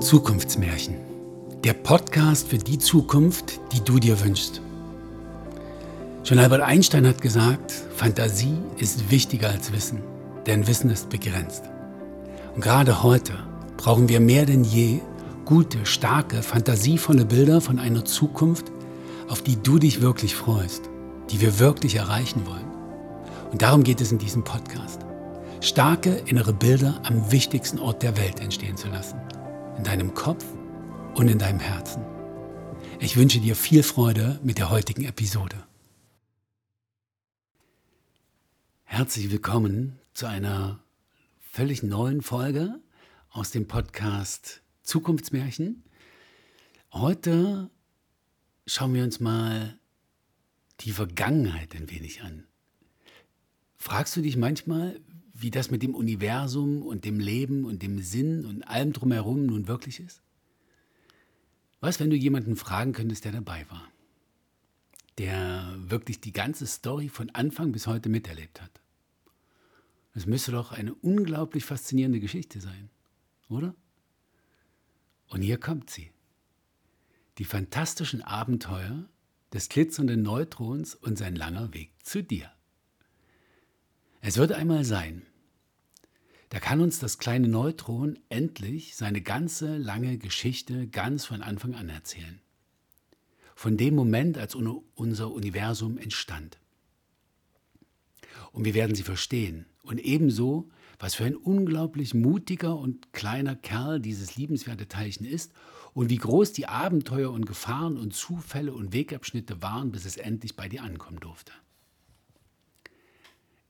Zukunftsmärchen. Der Podcast für die Zukunft, die du dir wünschst. Schon Albert Einstein hat gesagt, Fantasie ist wichtiger als Wissen, denn Wissen ist begrenzt. Und gerade heute brauchen wir mehr denn je gute, starke, fantasievolle Bilder von einer Zukunft, auf die du dich wirklich freust, die wir wirklich erreichen wollen. Und darum geht es in diesem Podcast. Starke innere Bilder am wichtigsten Ort der Welt entstehen zu lassen in deinem Kopf und in deinem Herzen. Ich wünsche dir viel Freude mit der heutigen Episode. Herzlich willkommen zu einer völlig neuen Folge aus dem Podcast Zukunftsmärchen. Heute schauen wir uns mal die Vergangenheit ein wenig an. Fragst du dich manchmal, wie das mit dem Universum und dem Leben und dem Sinn und allem drumherum nun wirklich ist? Was, wenn du jemanden fragen könntest, der dabei war? Der wirklich die ganze Story von Anfang bis heute miterlebt hat. Das müsste doch eine unglaublich faszinierende Geschichte sein, oder? Und hier kommt sie. Die fantastischen Abenteuer des glitzernden Neutrons und sein langer Weg zu dir. Es wird einmal sein, da kann uns das kleine Neutron endlich seine ganze lange Geschichte ganz von Anfang an erzählen. Von dem Moment, als unser Universum entstand. Und wir werden sie verstehen. Und ebenso, was für ein unglaublich mutiger und kleiner Kerl dieses liebenswerte Teilchen ist und wie groß die Abenteuer und Gefahren und Zufälle und Wegabschnitte waren, bis es endlich bei dir ankommen durfte.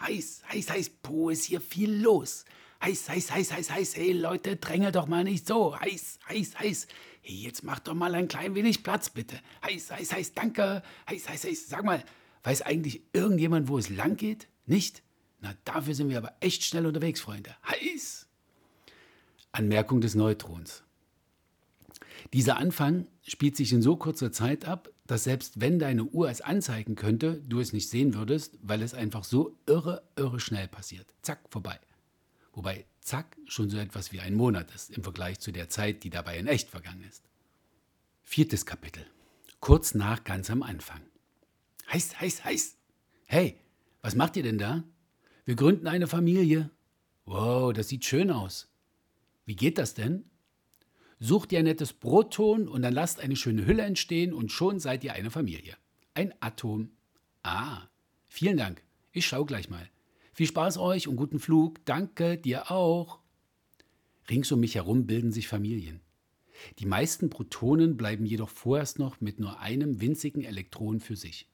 Heiß, heiß, heiß, puh, ist hier viel los. Heiß, heiß, heiß, heiß, heiß, hey Leute, dränge doch mal nicht so. Heiß, heiß, heiß. Hey, jetzt mach doch mal ein klein wenig Platz, bitte. Heiß, heiß, heiß, danke. Heiß, heiß, heiß. Sag mal, weiß eigentlich irgendjemand, wo es lang geht? Nicht? Na, dafür sind wir aber echt schnell unterwegs, Freunde. Heiß. Anmerkung des Neutrons. Dieser Anfang spielt sich in so kurzer Zeit ab, dass selbst wenn deine Uhr es anzeigen könnte, du es nicht sehen würdest, weil es einfach so irre, irre schnell passiert. Zack, vorbei. Wobei zack schon so etwas wie ein Monat ist im Vergleich zu der Zeit, die dabei in echt vergangen ist. Viertes Kapitel. Kurz nach ganz am Anfang. Heiß, heiß, heiß. Hey, was macht ihr denn da? Wir gründen eine Familie. Wow, das sieht schön aus. Wie geht das denn? Sucht ihr ein nettes Proton und dann lasst eine schöne Hülle entstehen und schon seid ihr eine Familie. Ein Atom. Ah, vielen Dank. Ich schau gleich mal. Viel Spaß euch und guten Flug. Danke, dir auch. Rings um mich herum bilden sich Familien. Die meisten Protonen bleiben jedoch vorerst noch mit nur einem winzigen Elektron für sich.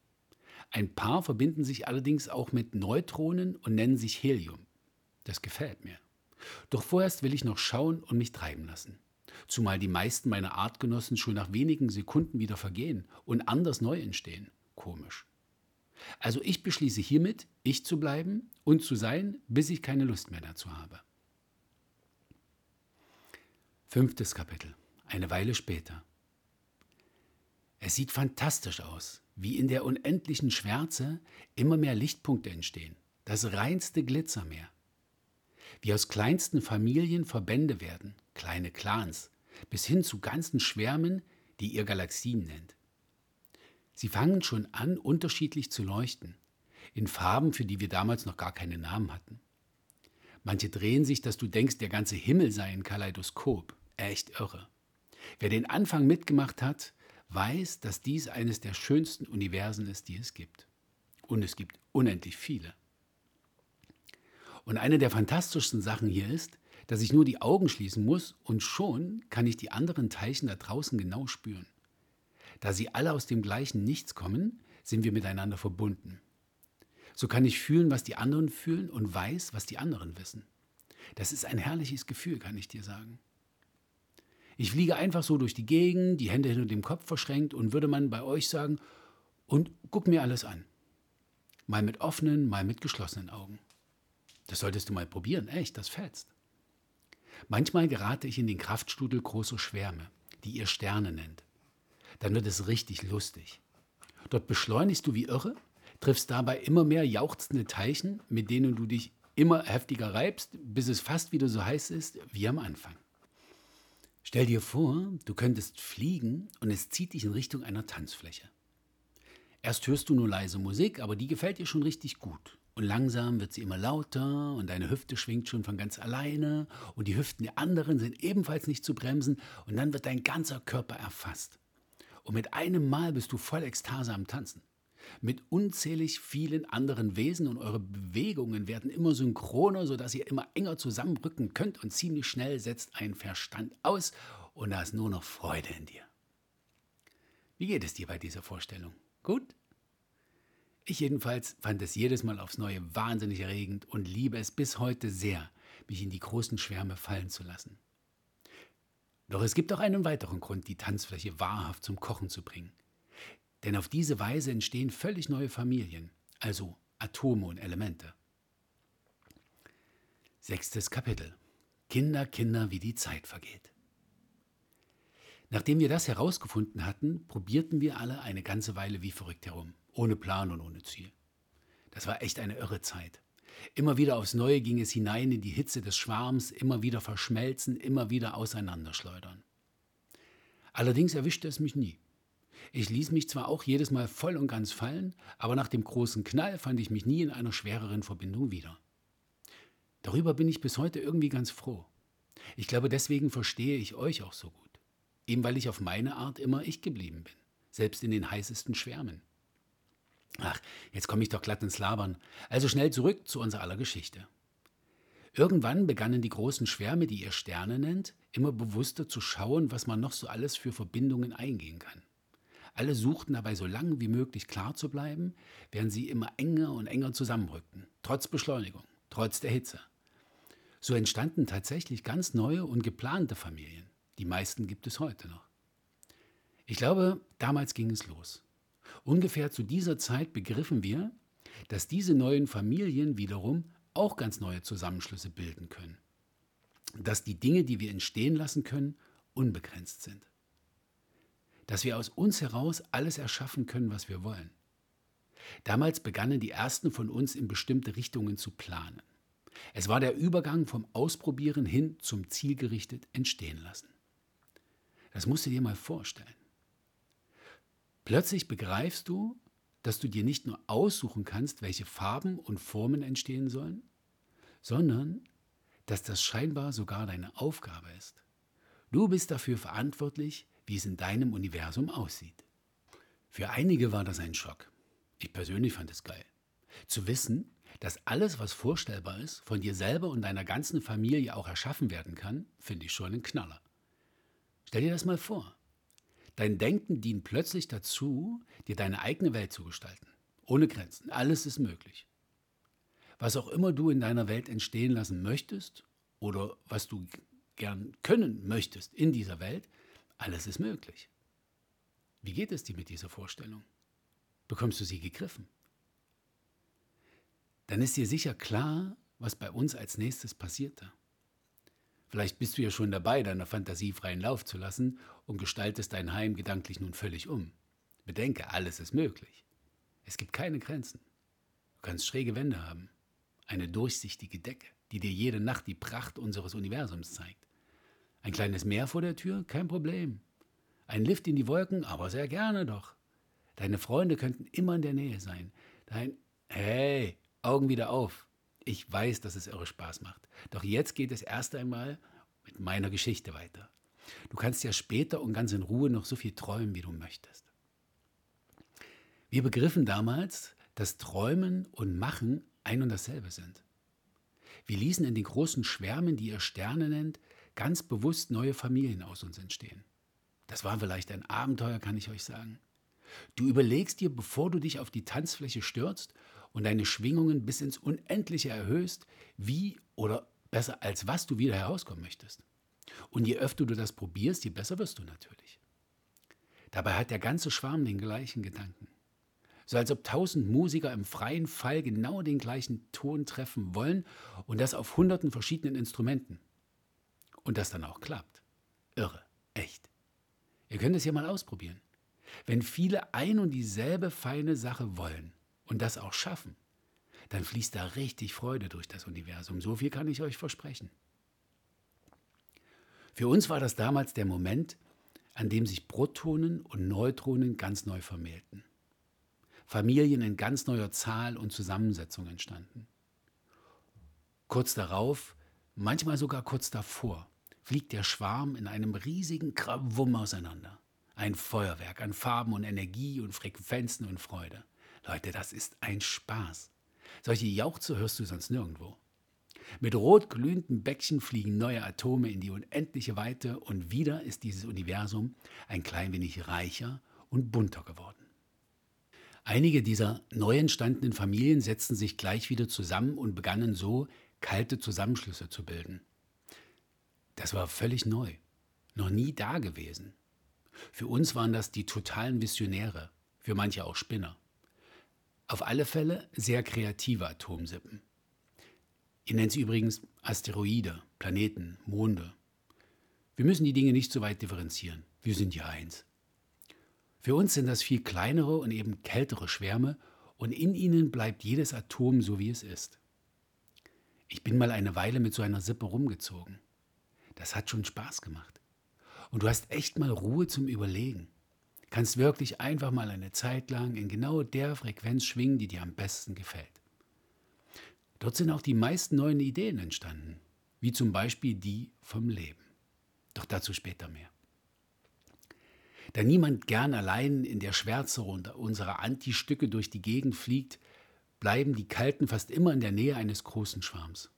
Ein paar verbinden sich allerdings auch mit Neutronen und nennen sich Helium. Das gefällt mir. Doch vorerst will ich noch schauen und mich treiben lassen zumal die meisten meiner Artgenossen schon nach wenigen Sekunden wieder vergehen und anders neu entstehen. Komisch. Also ich beschließe hiermit, ich zu bleiben und zu sein, bis ich keine Lust mehr dazu habe. Fünftes Kapitel. Eine Weile später. Es sieht fantastisch aus, wie in der unendlichen Schwärze immer mehr Lichtpunkte entstehen. Das reinste Glitzermeer. Wie aus kleinsten Familien Verbände werden, kleine Clans, bis hin zu ganzen Schwärmen, die ihr Galaxien nennt. Sie fangen schon an, unterschiedlich zu leuchten, in Farben, für die wir damals noch gar keine Namen hatten. Manche drehen sich, dass du denkst, der ganze Himmel sei ein Kaleidoskop. Echt irre. Wer den Anfang mitgemacht hat, weiß, dass dies eines der schönsten Universen ist, die es gibt. Und es gibt unendlich viele. Und eine der fantastischsten Sachen hier ist, dass ich nur die Augen schließen muss und schon kann ich die anderen Teilchen da draußen genau spüren. Da sie alle aus dem gleichen Nichts kommen, sind wir miteinander verbunden. So kann ich fühlen, was die anderen fühlen und weiß, was die anderen wissen. Das ist ein herrliches Gefühl, kann ich dir sagen. Ich fliege einfach so durch die Gegend, die Hände hinter dem Kopf verschränkt und würde man bei euch sagen, und guck mir alles an. Mal mit offenen, mal mit geschlossenen Augen. Das solltest du mal probieren, echt, das fetzt. Manchmal gerate ich in den Kraftstudel großer Schwärme, die ihr Sterne nennt. Dann wird es richtig lustig. Dort beschleunigst du wie irre, triffst dabei immer mehr jauchzende Teilchen, mit denen du dich immer heftiger reibst, bis es fast wieder so heiß ist wie am Anfang. Stell dir vor, du könntest fliegen und es zieht dich in Richtung einer Tanzfläche. Erst hörst du nur leise Musik, aber die gefällt dir schon richtig gut. Und langsam wird sie immer lauter und deine Hüfte schwingt schon von ganz alleine und die Hüften der anderen sind ebenfalls nicht zu bremsen und dann wird dein ganzer Körper erfasst. Und mit einem Mal bist du voll Ekstase am Tanzen. Mit unzählig vielen anderen Wesen und eure Bewegungen werden immer synchroner, sodass ihr immer enger zusammenrücken könnt und ziemlich schnell setzt ein Verstand aus und da ist nur noch Freude in dir. Wie geht es dir bei dieser Vorstellung? Gut? Ich jedenfalls fand es jedes Mal aufs Neue wahnsinnig erregend und liebe es bis heute sehr, mich in die großen Schwärme fallen zu lassen. Doch es gibt auch einen weiteren Grund, die Tanzfläche wahrhaft zum Kochen zu bringen. Denn auf diese Weise entstehen völlig neue Familien, also Atome und Elemente. Sechstes Kapitel. Kinder, Kinder, wie die Zeit vergeht. Nachdem wir das herausgefunden hatten, probierten wir alle eine ganze Weile wie verrückt herum ohne Plan und ohne Ziel. Das war echt eine irre Zeit. Immer wieder aufs Neue ging es hinein in die Hitze des Schwarms, immer wieder verschmelzen, immer wieder auseinanderschleudern. Allerdings erwischte es mich nie. Ich ließ mich zwar auch jedes Mal voll und ganz fallen, aber nach dem großen Knall fand ich mich nie in einer schwereren Verbindung wieder. Darüber bin ich bis heute irgendwie ganz froh. Ich glaube, deswegen verstehe ich euch auch so gut. Eben weil ich auf meine Art immer ich geblieben bin, selbst in den heißesten Schwärmen. Ach, jetzt komme ich doch glatt ins Labern. Also schnell zurück zu unserer aller Geschichte. Irgendwann begannen die großen Schwärme, die ihr Sterne nennt, immer bewusster zu schauen, was man noch so alles für Verbindungen eingehen kann. Alle suchten dabei so lange wie möglich klar zu bleiben, während sie immer enger und enger zusammenrückten, trotz Beschleunigung, trotz der Hitze. So entstanden tatsächlich ganz neue und geplante Familien. Die meisten gibt es heute noch. Ich glaube, damals ging es los. Ungefähr zu dieser Zeit begriffen wir, dass diese neuen Familien wiederum auch ganz neue Zusammenschlüsse bilden können. Dass die Dinge, die wir entstehen lassen können, unbegrenzt sind. Dass wir aus uns heraus alles erschaffen können, was wir wollen. Damals begannen die ersten von uns in bestimmte Richtungen zu planen. Es war der Übergang vom Ausprobieren hin zum zielgerichtet entstehen lassen. Das musst du dir mal vorstellen. Plötzlich begreifst du, dass du dir nicht nur aussuchen kannst, welche Farben und Formen entstehen sollen, sondern dass das scheinbar sogar deine Aufgabe ist. Du bist dafür verantwortlich, wie es in deinem Universum aussieht. Für einige war das ein Schock. Ich persönlich fand es geil. Zu wissen, dass alles, was vorstellbar ist, von dir selber und deiner ganzen Familie auch erschaffen werden kann, finde ich schon ein Knaller. Stell dir das mal vor. Dein Denken dient plötzlich dazu, dir deine eigene Welt zu gestalten. Ohne Grenzen. Alles ist möglich. Was auch immer du in deiner Welt entstehen lassen möchtest oder was du gern können möchtest in dieser Welt, alles ist möglich. Wie geht es dir mit dieser Vorstellung? Bekommst du sie gegriffen? Dann ist dir sicher klar, was bei uns als nächstes passierte. Vielleicht bist du ja schon dabei, deiner Fantasie freien Lauf zu lassen und gestaltest dein Heim gedanklich nun völlig um. Bedenke, alles ist möglich. Es gibt keine Grenzen. Du kannst schräge Wände haben, eine durchsichtige Decke, die dir jede Nacht die Pracht unseres Universums zeigt. Ein kleines Meer vor der Tür, kein Problem. Ein Lift in die Wolken, aber sehr gerne doch. Deine Freunde könnten immer in der Nähe sein. Dein, hey, Augen wieder auf. Ich weiß, dass es irre Spaß macht. Doch jetzt geht es erst einmal mit meiner Geschichte weiter. Du kannst ja später und ganz in Ruhe noch so viel träumen, wie du möchtest. Wir begriffen damals, dass Träumen und Machen ein und dasselbe sind. Wir ließen in den großen Schwärmen, die ihr Sterne nennt, ganz bewusst neue Familien aus uns entstehen. Das war vielleicht ein Abenteuer, kann ich euch sagen. Du überlegst dir, bevor du dich auf die Tanzfläche stürzt und deine Schwingungen bis ins Unendliche erhöhst, wie oder besser als was du wieder herauskommen möchtest. Und je öfter du das probierst, je besser wirst du natürlich. Dabei hat der ganze Schwarm den gleichen Gedanken. So als ob tausend Musiker im freien Fall genau den gleichen Ton treffen wollen und das auf hunderten verschiedenen Instrumenten. Und das dann auch klappt. Irre, echt. Ihr könnt es ja mal ausprobieren. Wenn viele ein und dieselbe feine Sache wollen und das auch schaffen, dann fließt da richtig Freude durch das Universum. So viel kann ich euch versprechen. Für uns war das damals der Moment, an dem sich Protonen und Neutronen ganz neu vermählten. Familien in ganz neuer Zahl und Zusammensetzung entstanden. Kurz darauf, manchmal sogar kurz davor, fliegt der Schwarm in einem riesigen Krawum auseinander. Ein Feuerwerk an Farben und Energie und Frequenzen und Freude. Leute, das ist ein Spaß. Solche Jauchze hörst du sonst nirgendwo. Mit rot glühenden Bäckchen fliegen neue Atome in die unendliche Weite und wieder ist dieses Universum ein klein wenig reicher und bunter geworden. Einige dieser neu entstandenen Familien setzten sich gleich wieder zusammen und begannen so kalte Zusammenschlüsse zu bilden. Das war völlig neu, noch nie da gewesen. Für uns waren das die totalen Visionäre, für manche auch Spinner. Auf alle Fälle sehr kreative Atomsippen. Ihr nennt sie übrigens Asteroide, Planeten, Monde. Wir müssen die Dinge nicht so weit differenzieren. Wir sind ja eins. Für uns sind das viel kleinere und eben kältere Schwärme und in ihnen bleibt jedes Atom so, wie es ist. Ich bin mal eine Weile mit so einer Sippe rumgezogen. Das hat schon Spaß gemacht. Und du hast echt mal Ruhe zum Überlegen. Kannst wirklich einfach mal eine Zeit lang in genau der Frequenz schwingen, die dir am besten gefällt. Dort sind auch die meisten neuen Ideen entstanden, wie zum Beispiel die vom Leben. Doch dazu später mehr. Da niemand gern allein in der Schwärze unserer Anti-Stücke durch die Gegend fliegt, bleiben die Kalten fast immer in der Nähe eines großen Schwarms.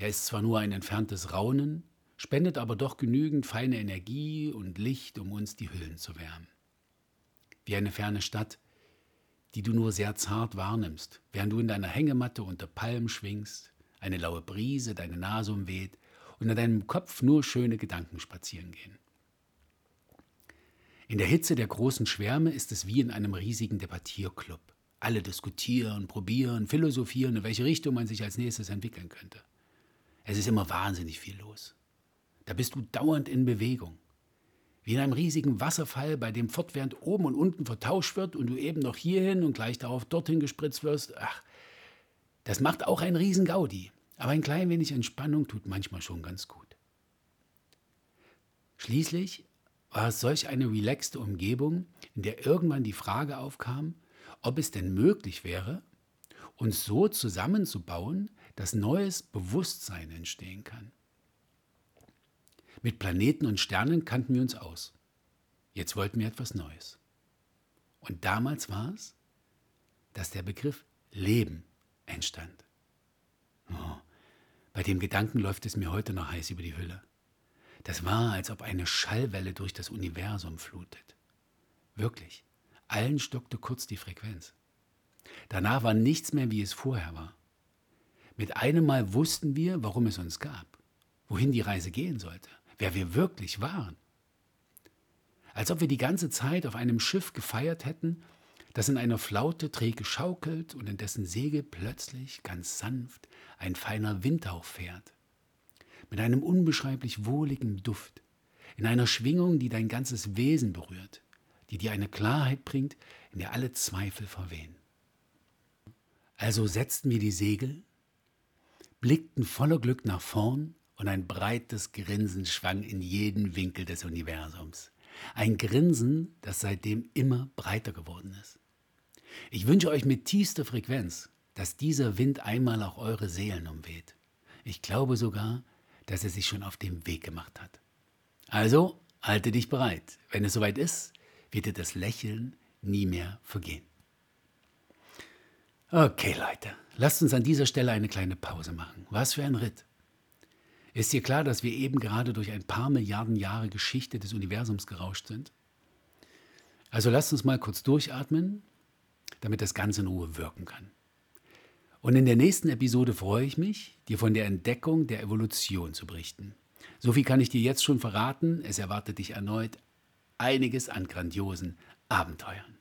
Der ist zwar nur ein entferntes Raunen, spendet aber doch genügend feine Energie und Licht, um uns die Hüllen zu wärmen. Wie eine ferne Stadt, die du nur sehr zart wahrnimmst, während du in deiner Hängematte unter Palmen schwingst, eine laue Brise deine Nase umweht und in deinem Kopf nur schöne Gedanken spazieren gehen. In der Hitze der großen Schwärme ist es wie in einem riesigen Debattierclub. Alle diskutieren, probieren, philosophieren, in welche Richtung man sich als nächstes entwickeln könnte. Es ist immer wahnsinnig viel los. Da bist du dauernd in Bewegung. Wie in einem riesigen Wasserfall, bei dem fortwährend oben und unten vertauscht wird und du eben noch hierhin und gleich darauf dorthin gespritzt wirst. Ach, das macht auch ein Riesengaudi. Aber ein klein wenig Entspannung tut manchmal schon ganz gut. Schließlich war es solch eine relaxte Umgebung, in der irgendwann die Frage aufkam, ob es denn möglich wäre, uns so zusammenzubauen, dass neues Bewusstsein entstehen kann. Mit Planeten und Sternen kannten wir uns aus. Jetzt wollten wir etwas Neues. Und damals war es, dass der Begriff Leben entstand. Oh, bei dem Gedanken läuft es mir heute noch heiß über die Hülle. Das war, als ob eine Schallwelle durch das Universum flutet. Wirklich, allen stockte kurz die Frequenz. Danach war nichts mehr, wie es vorher war. Mit einem Mal wussten wir, warum es uns gab, wohin die Reise gehen sollte, wer wir wirklich waren. Als ob wir die ganze Zeit auf einem Schiff gefeiert hätten, das in einer Flaute träge schaukelt und in dessen Segel plötzlich ganz sanft ein feiner Windhauch fährt mit einem unbeschreiblich wohligen Duft, in einer Schwingung, die dein ganzes Wesen berührt, die dir eine Klarheit bringt, in der alle Zweifel verwehen. Also setzten wir die Segel, blickten voller Glück nach vorn und ein breites Grinsen schwang in jeden Winkel des Universums. Ein Grinsen, das seitdem immer breiter geworden ist. Ich wünsche euch mit tiefster Frequenz, dass dieser Wind einmal auch eure Seelen umweht. Ich glaube sogar, dass er sich schon auf den Weg gemacht hat. Also halte dich bereit. Wenn es soweit ist, wird dir das Lächeln nie mehr vergehen. Okay, Leute, lasst uns an dieser Stelle eine kleine Pause machen. Was für ein Ritt. Ist dir klar, dass wir eben gerade durch ein paar Milliarden Jahre Geschichte des Universums gerauscht sind? Also lasst uns mal kurz durchatmen, damit das Ganze in Ruhe wirken kann. Und in der nächsten Episode freue ich mich, dir von der Entdeckung der Evolution zu berichten. So viel kann ich dir jetzt schon verraten. Es erwartet dich erneut einiges an grandiosen Abenteuern.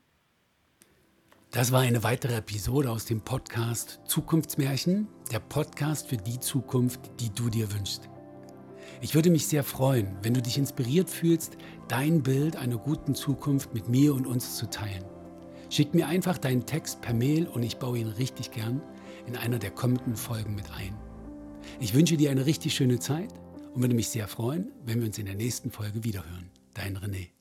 Das war eine weitere Episode aus dem Podcast Zukunftsmärchen, der Podcast für die Zukunft, die du dir wünschst. Ich würde mich sehr freuen, wenn du dich inspiriert fühlst, dein Bild einer guten Zukunft mit mir und uns zu teilen. Schick mir einfach deinen Text per Mail und ich baue ihn richtig gern in einer der kommenden Folgen mit ein. Ich wünsche dir eine richtig schöne Zeit und würde mich sehr freuen, wenn wir uns in der nächsten Folge wiederhören. Dein René.